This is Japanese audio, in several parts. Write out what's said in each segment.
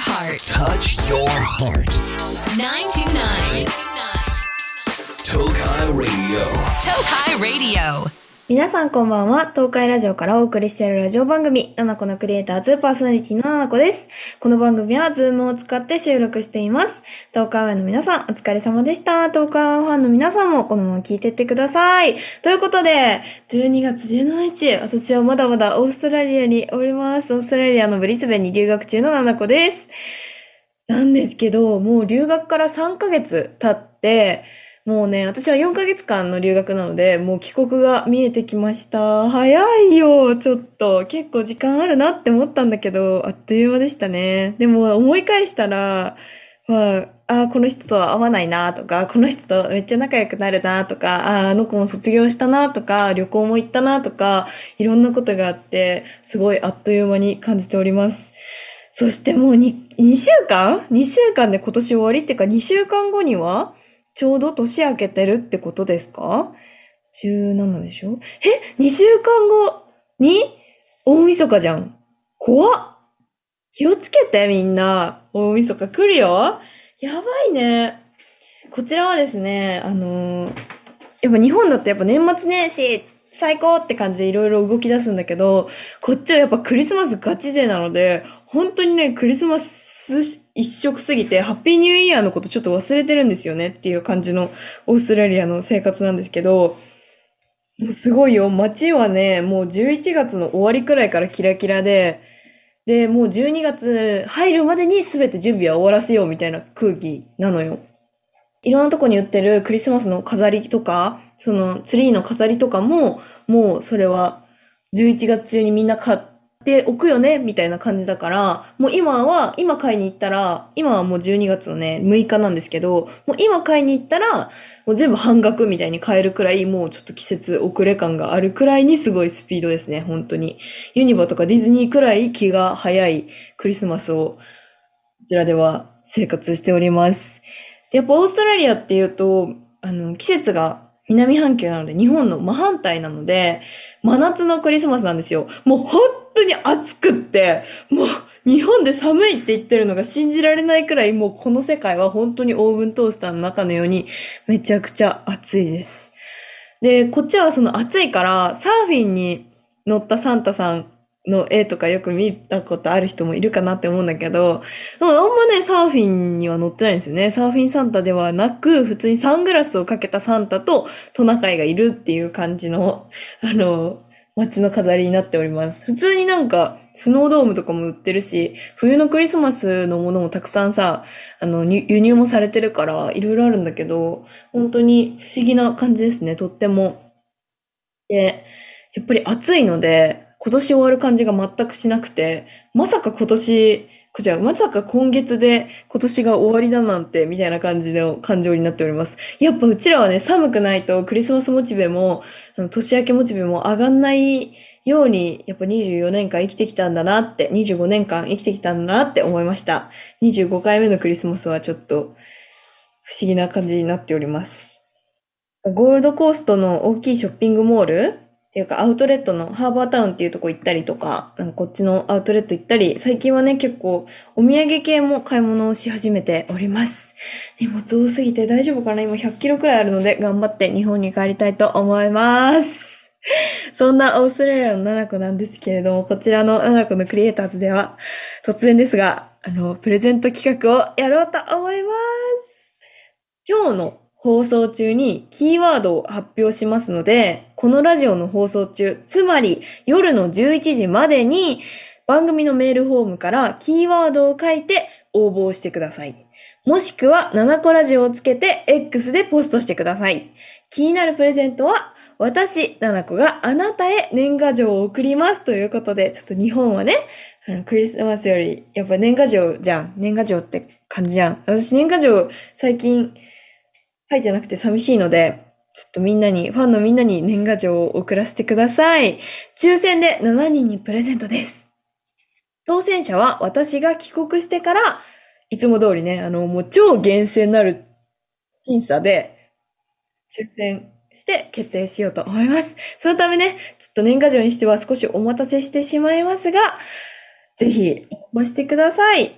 heart. Touch your heart. 929. Tokai Radio. Tokai Radio. 皆さんこんばんは。東海ラジオからお送りしているラジオ番組、ナナコのクリエイターズパーソナリティのナナコです。この番組は Zoom を使って収録しています。東海オンエアの皆さん、お疲れ様でした。東海湾ファンの皆さんもこのまま聞いてってください。ということで、12月17日、私はまだまだオーストラリアにおります。オーストラリアのブリスベンに留学中のナナコです。なんですけど、もう留学から3ヶ月経って、もうね、私は4ヶ月間の留学なので、もう帰国が見えてきました。早いよ、ちょっと。結構時間あるなって思ったんだけど、あっという間でしたね。でも思い返したら、まあ、あこの人とは会わないなとか、この人とめっちゃ仲良くなるなとか、ああの子も卒業したなとか、旅行も行ったなとか、いろんなことがあって、すごいあっという間に感じております。そしてもう 2, 2週間 ?2 週間で今年終わりっていうか2週間後にはちょうど年明けてるってことですか ?17 でしょ？え ?2 週間後に大晦日じゃん。怖っ気をつけてみんな。大晦日来るよやばいね。こちらはですね、あのーやっぱ日本だってやっぱ年末年始最高って感じでいろいろ動き出すんだけど、こっちはやっぱクリスマスガチ勢なので、本当にね、クリスマス一色すぎて、ハッピーニューイヤーのことちょっと忘れてるんですよねっていう感じのオーストラリアの生活なんですけど、もうすごいよ。街はね、もう11月の終わりくらいからキラキラで、で、もう12月入るまでに全て準備は終わらせようみたいな空気なのよ。いろんなとこに売ってるクリスマスの飾りとか、そのツリーの飾りとかも、もうそれは11月中にみんな買っておくよね、みたいな感じだから、もう今は、今買いに行ったら、今はもう12月のね、6日なんですけど、もう今買いに行ったら、もう全部半額みたいに買えるくらい、もうちょっと季節遅れ感があるくらいにすごいスピードですね、本当に。ユニバとかディズニーくらい気が早いクリスマスを、こちらでは生活しております。で、やっぱオーストラリアっていうと、あの、季節が南半球なので、日本の真反対なので、真夏のクリスマスなんですよ。もう本当に暑くって、もう日本で寒いって言ってるのが信じられないくらい、もうこの世界は本当にオーブントースターの中のようにめちゃくちゃ暑いです。で、こっちはその暑いから、サーフィンに乗ったサンタさんの絵とかよく見たことある人もいるかなって思うんだけど、あんまね、サーフィンには乗ってないんですよね。サーフィンサンタではなく、普通にサングラスをかけたサンタとトナカイがいるっていう感じの、あの、街の飾りになっております。普通になんか、スノードームとかも売ってるし、冬のクリスマスのものもたくさんさ、あの、輸入もされてるから、いろいろあるんだけど、本当に不思議な感じですね、とっても。で、やっぱり暑いので、今年終わる感じが全くしなくて、まさか今年、こちら、まさか今月で今年が終わりだなんて、みたいな感じの感情になっております。やっぱうちらはね、寒くないとクリスマスモチベも、あの年明けモチベも上がんないように、やっぱ24年間生きてきたんだなって、25年間生きてきたんだなって思いました。25回目のクリスマスはちょっと不思議な感じになっております。ゴールドコーストの大きいショッピングモールっていうかアウトレットのハーバータウンっていうとこ行ったりとか、なんかこっちのアウトレット行ったり、最近はね結構お土産系も買い物をし始めております。荷物多すぎて大丈夫かな？今100キロくらいあるので頑張って日本に帰りたいと思います。そんなオーストラリアのナナコなんですけれども、こちらのナナコのクリエイターズでは、突然ですが、あの、プレゼント企画をやろうと思います。今日の放送中にキーワードを発表しますので、このラジオの放送中、つまり夜の11時までに番組のメールフォームからキーワードを書いて応募してください。もしくは、7個ラジオをつけて X でポストしてください。気になるプレゼントは、私、7個があなたへ年賀状を送りますということで、ちょっと日本はね、あの、クリスマスより、やっぱ年賀状じゃん。年賀状って感じじゃん。私年賀状最近書いてなくて寂しいので、ちょっとみんなに、ファンのみんなに年賀状を送らせてください。抽選で7人にプレゼントです。当選者は私が帰国してから、いつも通りね、あの、もう超厳選なる審査で、抽選して決定しようと思います。そのためね、ちょっと年賀状にしては少しお待たせしてしまいますが、ぜひ、応募してください。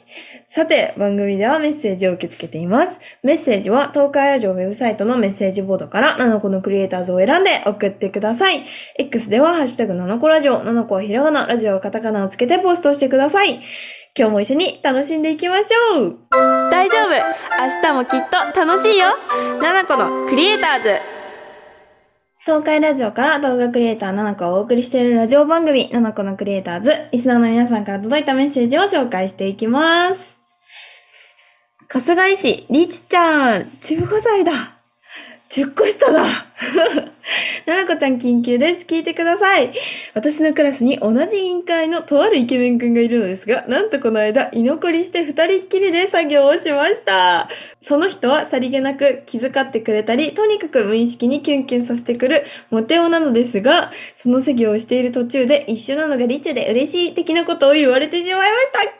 さて、番組ではメッセージを受け付けています。メッセージは東海ラジオウェブサイトのメッセージボードから7個のクリエイターズを選んで送ってください。X ではハッシュタグ7個ラジオ、7個はひらがな、ラジオはカタカナをつけてポストしてください。今日も一緒に楽しんでいきましょう大丈夫明日もきっと楽しいよ !7 個のクリエイターズ東海ラジオから動画クリエイター7個をお送りしているラジオ番組ななこのクリエイターズ。リスナーの皆さんから届いたメッセージを紹介していきます。春日井市、りちちゃん、15歳だ。10個下だ。ななこちゃん緊急です。聞いてください。私のクラスに同じ委員会のとあるイケメンくんがいるのですが、なんとこの間、居残りして二人っきりで作業をしました。その人はさりげなく気遣ってくれたり、とにかく無意識にキュンキュンさせてくるモテ男なのですが、その作業をしている途中で一緒なのがリチュで嬉しい的なことを言われてしまいました。キャ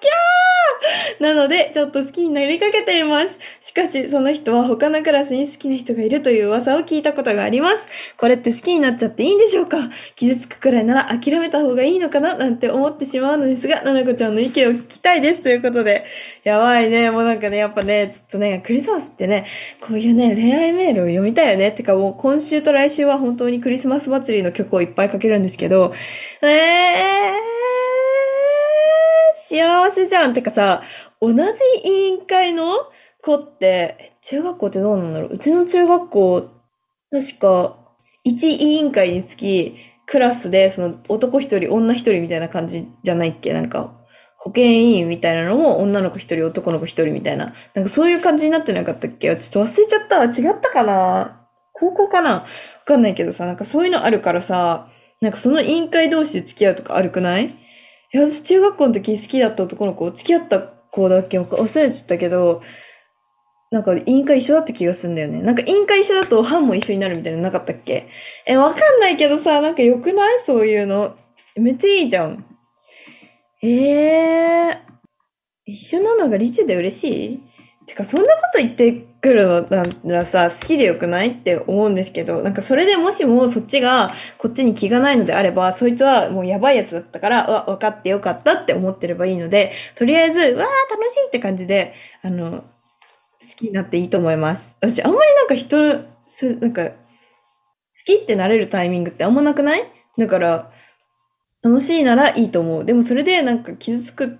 ーなので、ちょっと好きになりかけています。しかし、その人は他のクラスに好きな人がいるという噂を聞いたことがありります。これって好きになっちゃっていいんでしょうか？傷つくくらいなら諦めた方がいいのかな？なんて思ってしまうのですが、ななこちゃんの意見を聞きたいです。ということで、やばいね。もうなんかね、やっぱね、ちょっとね、クリスマスってね、こういうね、恋愛メールを読みたいよね。てかもう今週と来週は本当にクリスマス祭りの曲をいっぱいかけるんですけど、えー、幸せじゃん。てかさ、同じ委員会の子って、中学校ってどうなんだろう？うちの中学校、確か、1委員会につき、クラスで、その男一人、女一人みたいな感じじゃないっけ？なんか、保健委員みたいなのも女の子一人、男の子一人みたいな。なんかそういう感じになってなかったっけ？ちょっと忘れちゃった。違ったかな？高校かな？わかんないけどさ、なんかそういうのあるからさ、なんかその委員会同士で付き合うとかあるくない？いや、私中学校の時好きだった男の子、付き合った子だっけ？忘れちゃったけど、なんか委員会一緒だった気がするんだよね。なんか委員会一緒だと班も一緒になるみたいなのなかったっけ？え、わかんないけどさ、なんか良くない？そういうの。めっちゃいいじゃん。えー、一緒なのがリチで嬉しい？てか、そんなこと言ってくるのならさ、好きでよくないって思うんですけど、なんかそれでもしもそっちがこっちに気がないのであれば、そいつはもうやばいやつだったから、わ、分かってよかったって思ってればいいので、とりあえず、わー楽しいって感じで、あの、好きになっていいと思います。私、あんまりなんか人、す、なんか、好きってなれるタイミングってあんまなくない？だから、楽しいならいいと思う。でもそれでなんか傷つく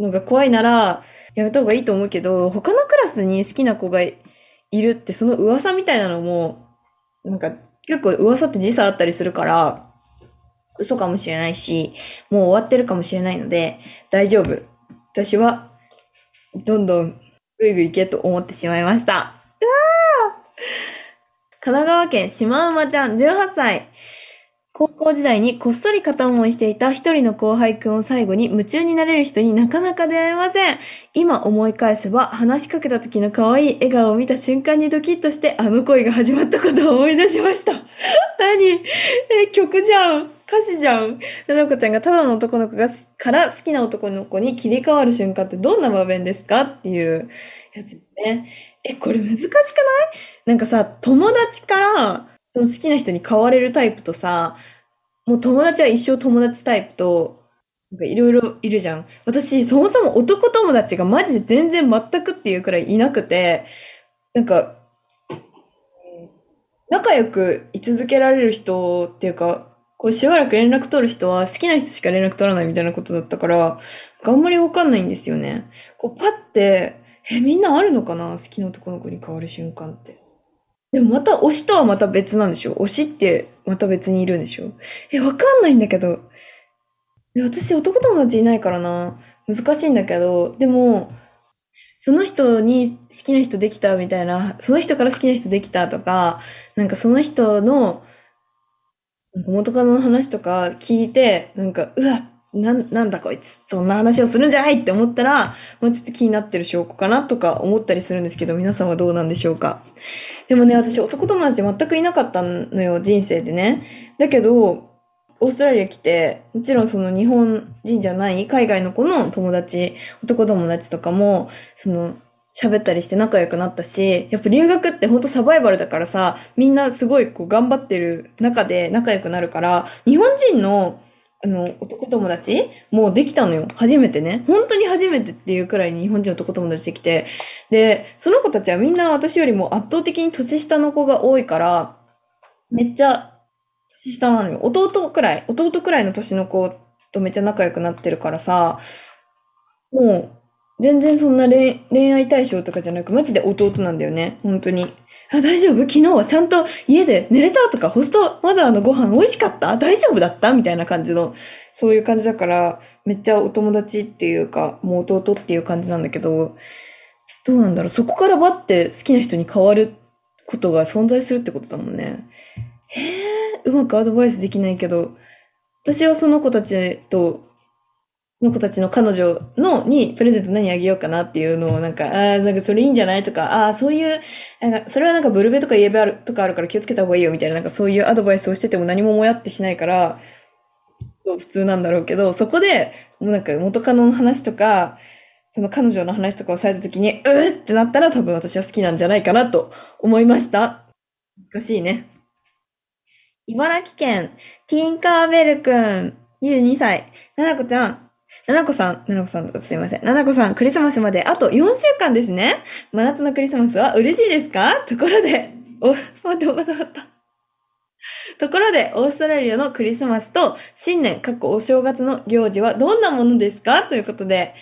のが怖いなら、やめた方がいいと思うけど、他のクラスに好きな子がいるって、その噂みたいなのも、なんか結構噂って時差あったりするから、嘘かもしれないし、もう終わってるかもしれないので、大丈夫。私は、どんどんぐいぐい行けと思ってしまいました。うわ神奈川県シマウマちゃん18歳。高校時代にこっそり片思いしていた一人の後輩くんを最後に夢中になれる人になかなか出会えません。今思い返せば話しかけた時の可愛い笑顔を見た瞬間にドキッとしてあの恋が始まったことを思い出しました。何？え、曲じゃん。歌詞じゃん。ななこちゃんがただの男の子がから好きな男の子に切り替わる瞬間ってどんな場面ですかっていうやつね。え、これ難しくない？なんかさ、友達からその好きな人に変われるタイプとさ、もう友達は一生友達タイプと、なんかいろいろいるじゃん。私、そもそも男友達がマジで全然全くっていうくらいいなくて、なんか、仲良く居続けられる人っていうか、こうしばらく連絡取る人は好きな人しか連絡取らないみたいなことだったから、あんまりわかんないんですよね。こうパッて、え、みんなあるのかな？好きな男の子に変わる瞬間って。でもまた推しとはまた別なんでしょ？推しってまた別にいるんでしょ？え、わかんないんだけど。私男友達いないからな。難しいんだけど、でも、その人に好きな人できたみたいな、その人から好きな人できたとか、なんかその人の、元カノの話とか聞いて、なんか、うわ、な、なんだこいつ、そんな話をするんじゃないって思ったら、もうちょっと気になってる証拠かなとか思ったりするんですけど、皆さんはどうなんでしょうか。でもね、私男友達全くいなかったのよ、人生でね。だけど、オーストラリア来て、もちろんその日本人じゃない海外の子の友達、男友達とかも、その、喋ったりして仲良くなったし、やっぱ留学ってほんとサバイバルだからさ、みんなすごいこう頑張ってる中で仲良くなるから、日本人のあの、男友達もうできたのよ。初めてね。本当に初めてっていうくらいに日本人の男友達できて。で、その子たちはみんな私よりも圧倒的に年下の子が多いから、めっちゃ年下なのよ。弟くらい、弟くらいの年の子とめっちゃ仲良くなってるからさ、もう、全然そんな恋恋愛対象とかじゃなく、マジで弟なんだよね。本当に。あ、大丈夫？昨日はちゃんと家で寝れた？とか、ホストマザーのご飯美味しかった？大丈夫だった？みたいな感じの、そういう感じだから、めっちゃお友達っていうか、もう弟っていう感じなんだけど、どうなんだろう。そこからバッて好きな人に変わることが存在するってことだもんね。うまくアドバイスできないけど、私はその子たちと、の子たちの彼女のにプレゼント何あげようかなっていうのをなんか、ああ、なんかそれいいんじゃないとか、ああ、そういう、なんかそれはなんかブルベとかイエベあるとかあるから気をつけた方がいいよみたいな、なんかそういうアドバイスをしてても何ももやってしないから、普通なんだろうけど、そこで、なんか元カノの話とか、その彼女の話とかをされた時に、うーってなったら多分私は好きなんじゃないかなと思いました。難しいね。茨城県、ティンカーベルくん、22歳、ななこちゃん、ななこさん、ななこさんだすいません。ななこさん、クリスマスまであと4週間ですね。真夏のクリスマスは嬉しいですか？ところで、お、待って、お腹鳴った。ところで、オーストラリアのクリスマスと新年、かっこお正月の行事はどんなものですか？ということで、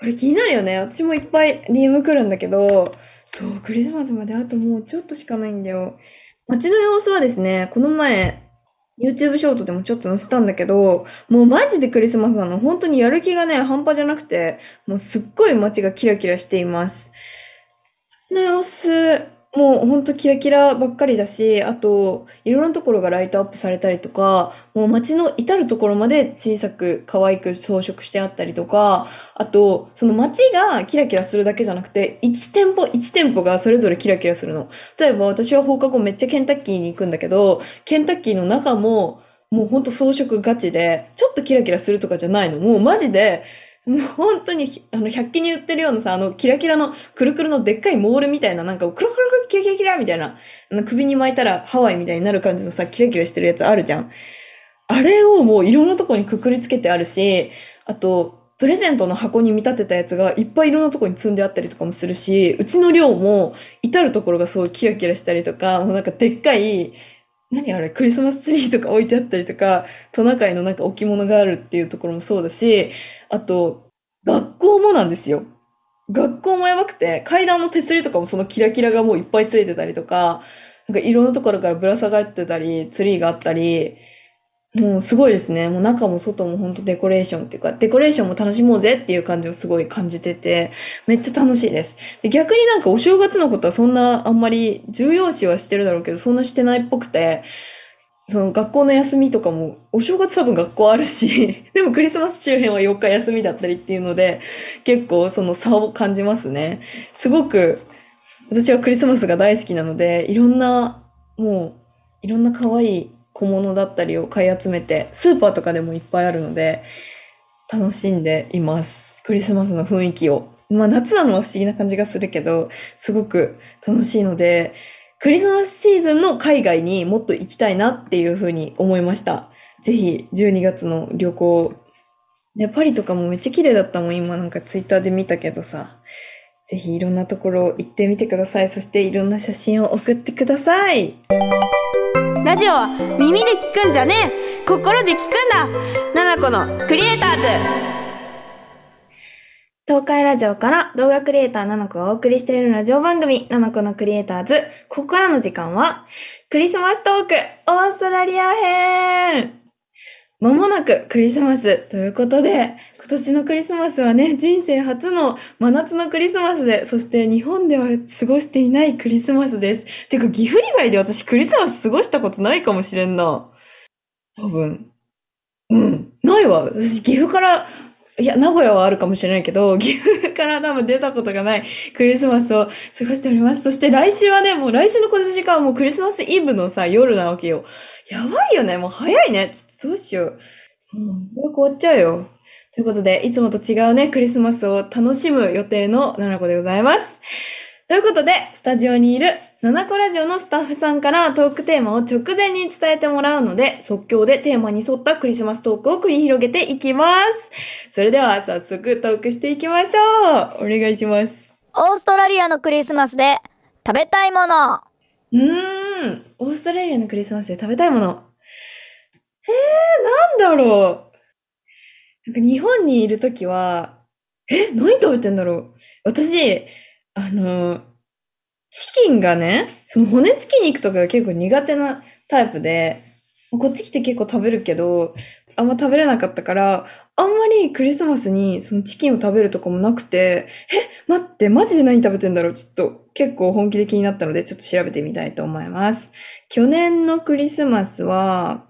これ気になるよね。私もいっぱい DM 来るんだけど、そう、クリスマスまであともうちょっとしかないんだよ。街の様子はですね、この前、YouTube ショートでもちょっと載せたんだけど、もうマジでクリスマスなの。本当にやる気がね、半端じゃなくて、もうすっごい街がキラキラしています。街の様子、もうほんとキラキラばっかりだし、あと、いろんなところがライトアップされたりとか、もう街の至るところまで小さく可愛く装飾してあったりとか、あと、その街がキラキラするだけじゃなくて、1店舗1店舗がそれぞれキラキラするの。例えば私は放課後めっちゃケンタッキーに行くんだけど、ケンタッキーの中も、もうほんと装飾ガチで、ちょっとキラキラするとかじゃないの。もうマジで、もう本当に、あの、100均に売ってるようなさ、あの、キラキラの、くるくるのでっかいモールみたいな、なんか、くるくるくるキラキラキラみたいな、あの、首に巻いたらハワイみたいになる感じのさ、キラキラしてるやつあるじゃん。あれをもういろんなとこにくくりつけてあるし、あと、プレゼントの箱に見立てたやつがいっぱいいろんなとこに積んであったりとかもするし、うちの寮も至るところがそうキラキラしたりとか、もうなんかでっかい、何あれ、クリスマスツリーとか置いてあったりとか、トナカイのなんか置物があるっていうところもそうだし、あと、学校もなんですよ。学校もやばくて、階段の手すりとかもそのキラキラがもういっぱいついてたりとか、なんかいろんなところからぶら下がってたり、ツリーがあったり、もうすごいですね。もう中も外も本当デコレーションっていうか、デコレーションも楽しもうぜっていう感じをすごい感じてて、めっちゃ楽しいです。で逆になんかお正月のことはそんなあんまり重要視はしてるだろうけど、そんなしてないっぽくて、その学校の休みとかも、お正月多分学校あるし、でもクリスマス周辺は4日休みだったりっていうので、結構その差を感じますね。すごく、私はクリスマスが大好きなので、いろんな、もう、いろんな可愛い小物だったりを買い集めて、スーパーとかでもいっぱいあるので、楽しんでいます。クリスマスの雰囲気を。まあ夏なのは不思議な感じがするけど、すごく楽しいので、クリスマスシーズンの海外にもっと行きたいなっていうふうに思いました。ぜひ12月の旅行。ね、パリとかもめっちゃ綺麗だったもん、今なんかツイッターで見たけどさ。ぜひいろんなところ行ってみてください。そしていろんな写真を送ってください。ラジオは耳で聞くんじゃねえ。心で聞くんだ。ナナコのクリエイターズ。東海ラジオから動画クリエイターナナコがお送りしているラジオ番組、ナナコのクリエイターズ。ここからの時間は、クリスマストーク、オーストラリア編。まもなくクリスマスということで、今年のクリスマスはね、人生初の真夏のクリスマスで、そして日本では過ごしていないクリスマスです。てか、岐阜以外で私クリスマス過ごしたことないかもしれんな。多分。うん。ないわ。私、岐阜から、いや、名古屋はあるかもしれないけど、岐阜から多分出たことがないクリスマスを過ごしております。そして来週はね、もう来週のこの時間はもうクリスマスイブのさ、夜なわけよ。やばいよね。もう早いね。ちょっとどうしよう。もう、よく終わっちゃうよ。ということで、いつもと違うね、クリスマスを楽しむ予定の奈々子でございます。ということで、スタジオにいる、七個ラジオのスタッフさんからトークテーマを直前に伝えてもらうので、即興でテーマに沿ったクリスマストークを繰り広げていきます。それでは早速トークしていきましょう。お願いします。オーストラリアのクリスマスで食べたいもの。うーん。オーストラリアのクリスマスで食べたいもの。えー、なんだろう。なんか日本にいるときは、え、何食べてんだろう。私、あの、チキンがね、その骨付き肉とかが結構苦手なタイプで、こっち来て結構食べるけど、あんま食べれなかったから、あんまりクリスマスにそのチキンを食べるとかもなくて、え、待って、マジで何食べてんだろう？ちょっと結構本気で気になったので、ちょっと調べてみたいと思います。去年のクリスマスは、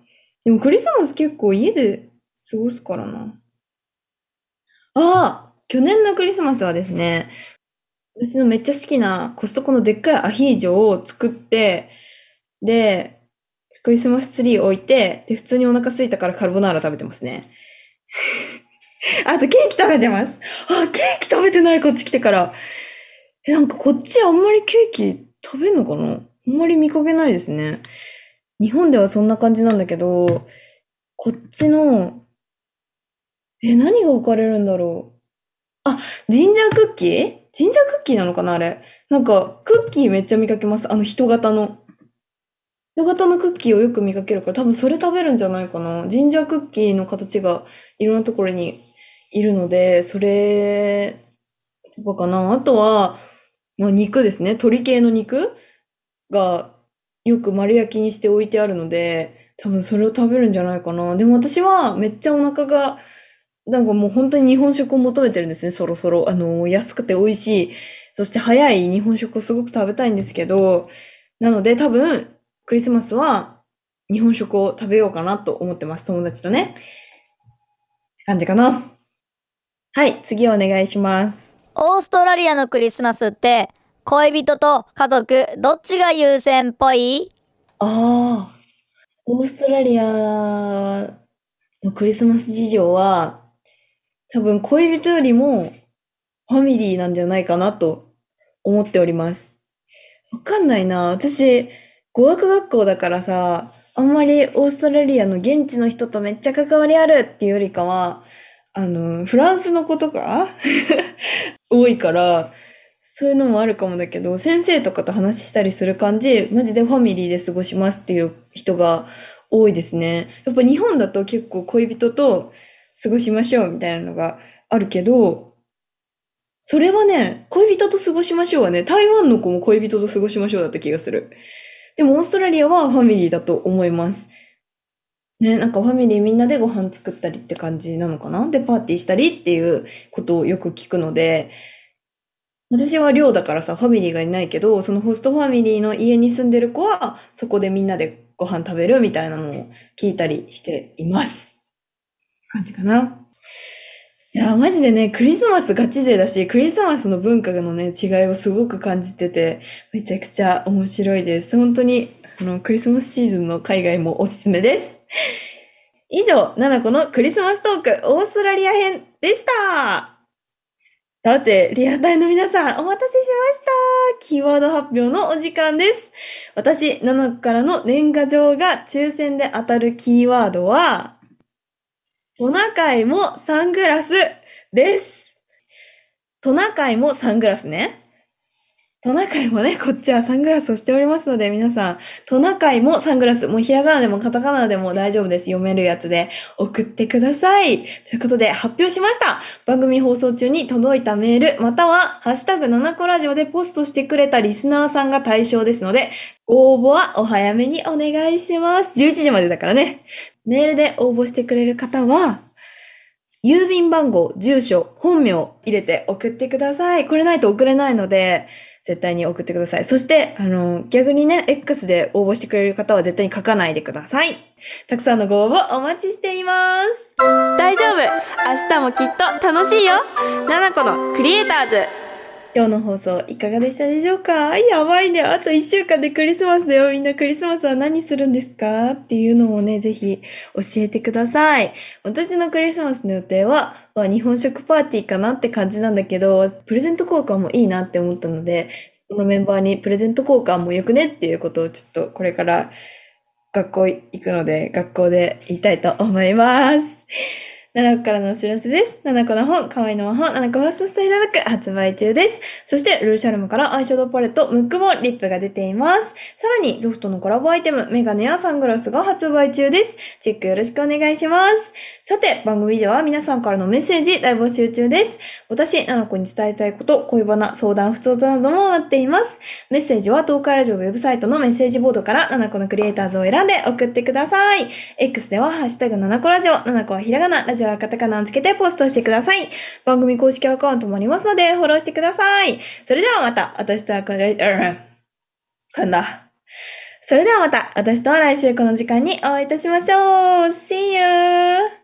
でもクリスマス結構家で過ごすからな。ああ去年のクリスマスはですね、私のめっちゃ好きなコストコのでっかいアヒージョを作って、で、クリスマスツリー置いて、で、普通にお腹空いたからカルボナーラ食べてますね。あとケーキ食べてます。あ、ケーキ食べてない、こっち来てから。え、なんかこっちあんまりケーキ食べんのかな？あんまり見かけないですね。日本ではそんな感じなんだけど、こっちの、え、何が置かれるんだろう？あ、ジンジャークッキー？ジンジャークッキーなのかなあれ。なんか、クッキーめっちゃ見かけます。あの人型の。人型のクッキーをよく見かけるから、多分それ食べるんじゃないかな。ジンジャークッキーの形がいろんなところにいるので、それとかかな。あとは、まあ、肉ですね。鶏系の肉がよく丸焼きにして置いてあるので、多分それを食べるんじゃないかな。でも私はめっちゃお腹が、なんかもう本当に日本食を求めてるんですね、そろそろ。あの、安くて美味しい、そして早い日本食をすごく食べたいんですけど、なので多分、クリスマスは日本食を食べようかなと思ってます、友達とね。感じかな。はい、次お願いします。オーストラリアのクリスマスって恋人と家族どっちが優先っぽい？ああ、オーストラリアのクリスマス事情は、多分恋人よりもファミリーなんじゃないかなと思っております。わかんないな。私、語学学校だからさ、あんまりオーストラリアの現地の人とめっちゃ関わりあるっていうよりかは、あの、フランスの子とか 多いから、そういうのもあるかもだけど、先生とかと話したりする感じ、マジでファミリーで過ごしますっていう人が多いですね。やっぱ日本だと結構恋人と過ごしましょうみたいなのがあるけど、それはね、恋人と過ごしましょうはね、台湾の子も恋人と過ごしましょうだった気がする。でもオーストラリアはファミリーだと思います。ね、なんかファミリーみんなでご飯作ったりって感じなのかな？で、パーティーしたりっていうことをよく聞くので、私は寮だからさ、ファミリーがいないけど、そのホストファミリーの家に住んでる子は、そこでみんなでご飯食べるみたいなのを聞いたりしています。感じかな。いや、マジでね、クリスマスガチ勢だし、クリスマスの文化のね、違いをすごく感じてて、めちゃくちゃ面白いです。本当に、あの、クリスマスシーズンの海外もおすすめです。以上、ナナコのクリスマストーク、オーストラリア編でした。さて、リアタイの皆さん、お待たせしました。キーワード発表のお時間です。私、ナナコからの年賀状が抽選で当たるキーワードは、トナカイもサングラスです。トナカイもサングラスね。トナカイもね、こっちはサングラスをしておりますので、皆さん、トナカイもサングラス、もうひらがなでもカタカナでも大丈夫です。読めるやつで送ってください。ということで、発表しました。番組放送中に届いたメール、または、ハッシュタグ7個ラジオでポストしてくれたリスナーさんが対象ですので、応募はお早めにお願いします。11時までだからね。メールで応募してくれる方は、郵便番号、住所、本名入れて送ってください。これないと送れないので、絶対に送ってください。そして、あの、逆にね、X で応募してくれる方は絶対に書かないでください。たくさんのご応募お待ちしています。大丈夫明日もきっと楽しいよ !7 個のクリエイターズ今日の放送いかがでしたでしょうか？やばいね。あと1週間でクリスマスだよ。みんなクリスマスは何するんですか？っていうのをね、ぜひ教えてください。私のクリスマスの予定は、まあ、日本食パーティーかなって感じなんだけど、プレゼント交換もいいなって思ったので、このメンバーにプレゼント交換もよくねっていうことをちょっとこれから学校行くので、学校で言いたいと思います。7個からのお知らせです。7個の本、可愛いの魔法、7個ファーストスタイルブック発売中です。そして、ルーシャルムからアイシャドウパレット、ムックもリップが出ています。さらに、ゾフトのコラボアイテム、メガネやサングラスが発売中です。チェックよろしくお願いします。さて、番組では皆さんからのメッセージ大募集中です。私、ナナコに伝えたいこと、恋バナ、相談、不相談なども待っています。メッセージは東海ラジオウェブサイトのメッセージボードから、ナナコのクリエイターズを選んで送ってください。X では、ハッシュタグナナコラジオ、ナナコはひらがな、ラジオはカタカナをつけてポストしてください。番組公式アカウントもありますので、フォローしてください。それではまた、私とはこれ、うん、こんな。それではまた、私とは来週この時間にお会いいたしましょう。See you!